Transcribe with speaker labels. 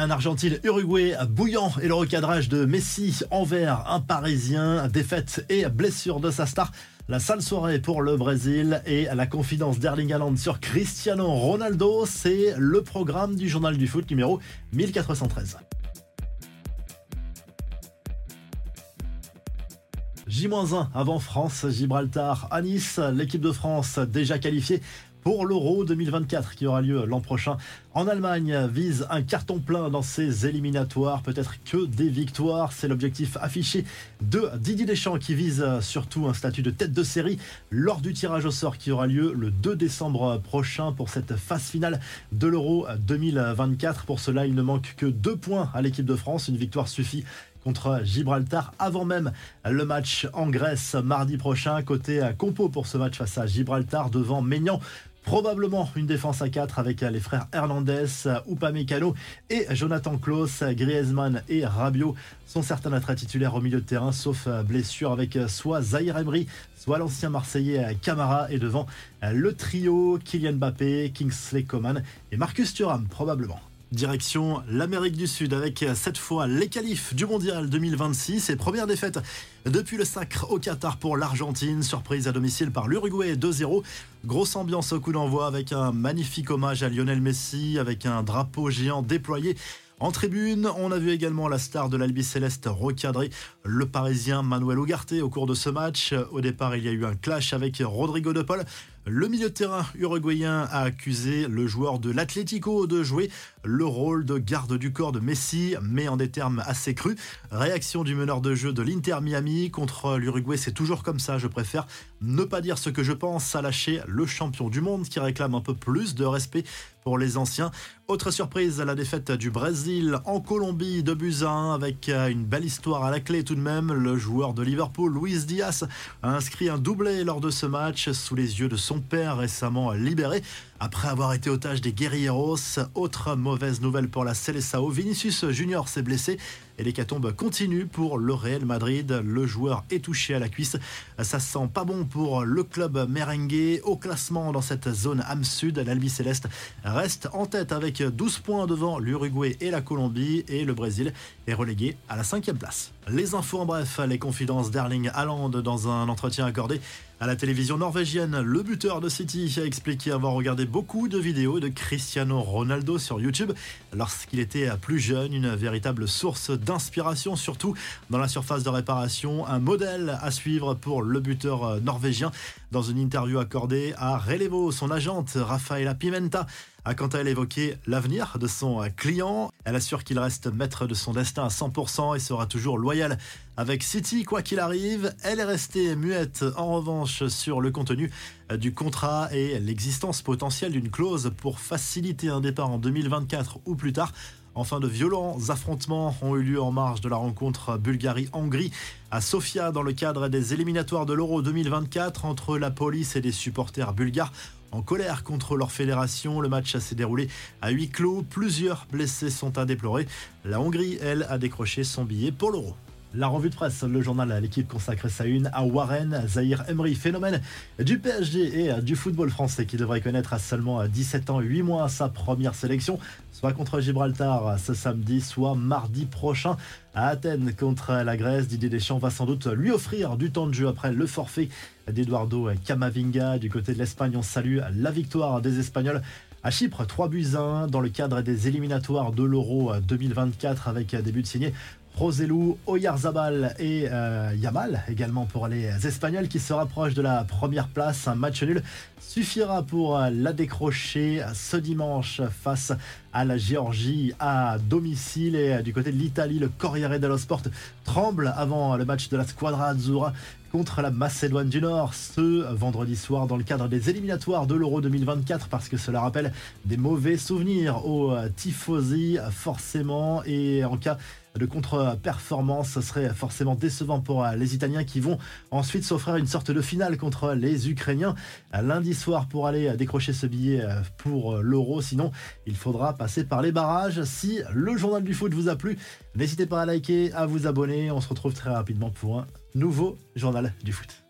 Speaker 1: Un Argentine-Uruguay bouillant et le recadrage de Messi envers un Parisien, défaite et blessure de sa star. La sale soirée pour le Brésil et la confidence d'Erling Haaland sur Cristiano Ronaldo, c'est le programme du journal du foot numéro 1413. J-1 avant France, Gibraltar à Nice, l'équipe de France déjà qualifiée pour l'Euro 2024 qui aura lieu l'an prochain. En Allemagne, vise un carton plein dans ses éliminatoires, peut-être que des victoires. C'est l'objectif affiché de Didier Deschamps qui vise surtout un statut de tête de série lors du tirage au sort qui aura lieu le 2 décembre prochain pour cette phase finale de l'Euro 2024. Pour cela, il ne manque que deux points à l'équipe de France. Une victoire suffit contre Gibraltar avant même le match en Grèce mardi prochain. Côté compo pour ce match face à Gibraltar devant Maignan. Probablement une défense à 4 avec les frères Hernandez, Upamecano et Jonathan Klaus. Griezmann et Rabiot sont certains d'être titulaires au milieu de terrain, sauf blessure avec soit Zahir Emery, soit l'ancien Marseillais Camara et devant le trio Kylian Mbappé, Kingsley Coman et Marcus Thuram probablement. Direction l'Amérique du Sud avec cette fois les qualifs du Mondial 2026 et première défaite depuis le sacre au Qatar pour l'Argentine. Surprise à domicile par l'Uruguay 2-0. Grosse ambiance au coup d'envoi avec un magnifique hommage à Lionel Messi avec un drapeau géant déployé. En tribune, on a vu également la star de l'Albi Céleste recadrer le Parisien Manuel Ugarte au cours de ce match. Au départ, il y a eu un clash avec Rodrigo de Paul. Le milieu de terrain uruguayen a accusé le joueur de l'Atlético de jouer le rôle de garde du corps de Messi, mais en des termes assez crus. Réaction du meneur de jeu de l'Inter Miami contre l'Uruguay, c'est toujours comme ça. Je préfère ne pas dire ce que je pense à lâcher le champion du monde qui réclame un peu plus de respect les anciens. Autre surprise, la défaite du Brésil en Colombie de Buzyn avec une belle histoire à la clé tout de même. Le joueur de Liverpool, Luis Diaz, a inscrit un doublé lors de ce match sous les yeux de son père récemment libéré après avoir été otage des Guerrieros. Autre mauvaise nouvelle pour la Seleção, Vinicius Junior s'est blessé et l'hécatombe continue pour le Real Madrid. Le joueur est touché à la cuisse. Ça sent pas bon pour le club merengue. Au classement dans cette zone âme sud, l'Albi Céleste reste en tête avec 12 points devant l'Uruguay et la Colombie et le Brésil est relégué à la cinquième place. Les infos en bref, les confidences d'Erling Haaland dans un entretien accordé à la télévision norvégienne. Le buteur de City a expliqué avoir regardé beaucoup de vidéos de Cristiano Ronaldo sur YouTube lorsqu'il était plus jeune, une véritable source d'inspiration, surtout dans la surface de réparation, un modèle à suivre pour le buteur norvégien. Dans une interview accordée à Relevo, son agente Rafaela Pimenta a quant à elle évoqué l'avenir de son client. Elle assure qu'il reste maître de son destin à 100% et sera toujours loyal avec City quoi qu'il arrive. Elle est restée muette en revanche sur le contenu du contrat et l'existence potentielle d'une clause pour faciliter un départ en 2024 ou plus tard. Enfin, de violents affrontements ont eu lieu en marge de la rencontre Bulgarie-Hongrie à Sofia dans le cadre des éliminatoires de l'Euro 2024 entre la police et des supporters bulgares. En colère contre leur fédération, le match s'est déroulé à huis clos. Plusieurs blessés sont à déplorer. La Hongrie, elle, a décroché son billet pour l'Euro. La revue de presse, le journal l'équipe consacre sa une à Warren Zahir Emery, phénomène du PSG et du football français qui devrait connaître à seulement 17 ans, 8 mois sa première sélection, soit contre Gibraltar ce samedi, soit mardi prochain à Athènes contre la Grèce. Didier Deschamps va sans doute lui offrir du temps de jeu après le forfait d'Eduardo Camavinga. Du côté de l'Espagne, on salue la victoire des Espagnols à Chypre, 3 buts 1 dans le cadre des éliminatoires de l'Euro 2024 avec des buts signés Roselu, Oyarzabal et euh, Yamal également pour les Espagnols qui se rapprochent de la première place. Un match nul suffira pour la décrocher ce dimanche face à la Géorgie à domicile et du côté de l'Italie, le Corriere dello Sport tremble avant le match de la Squadra Azzurra contre la Macédoine du Nord ce vendredi soir dans le cadre des éliminatoires de l'Euro 2024 parce que cela rappelle des mauvais souvenirs aux tifosi forcément et en cas de contre-performance, ce serait forcément décevant pour les Italiens qui vont ensuite s'offrir une sorte de finale contre les Ukrainiens lundi soir pour aller décrocher ce billet pour l'Euro. Sinon, il faudra passer par les barrages. Si le journal du foot vous a plu, n'hésitez pas à liker, à vous abonner. On se retrouve très rapidement pour un nouveau journal du foot.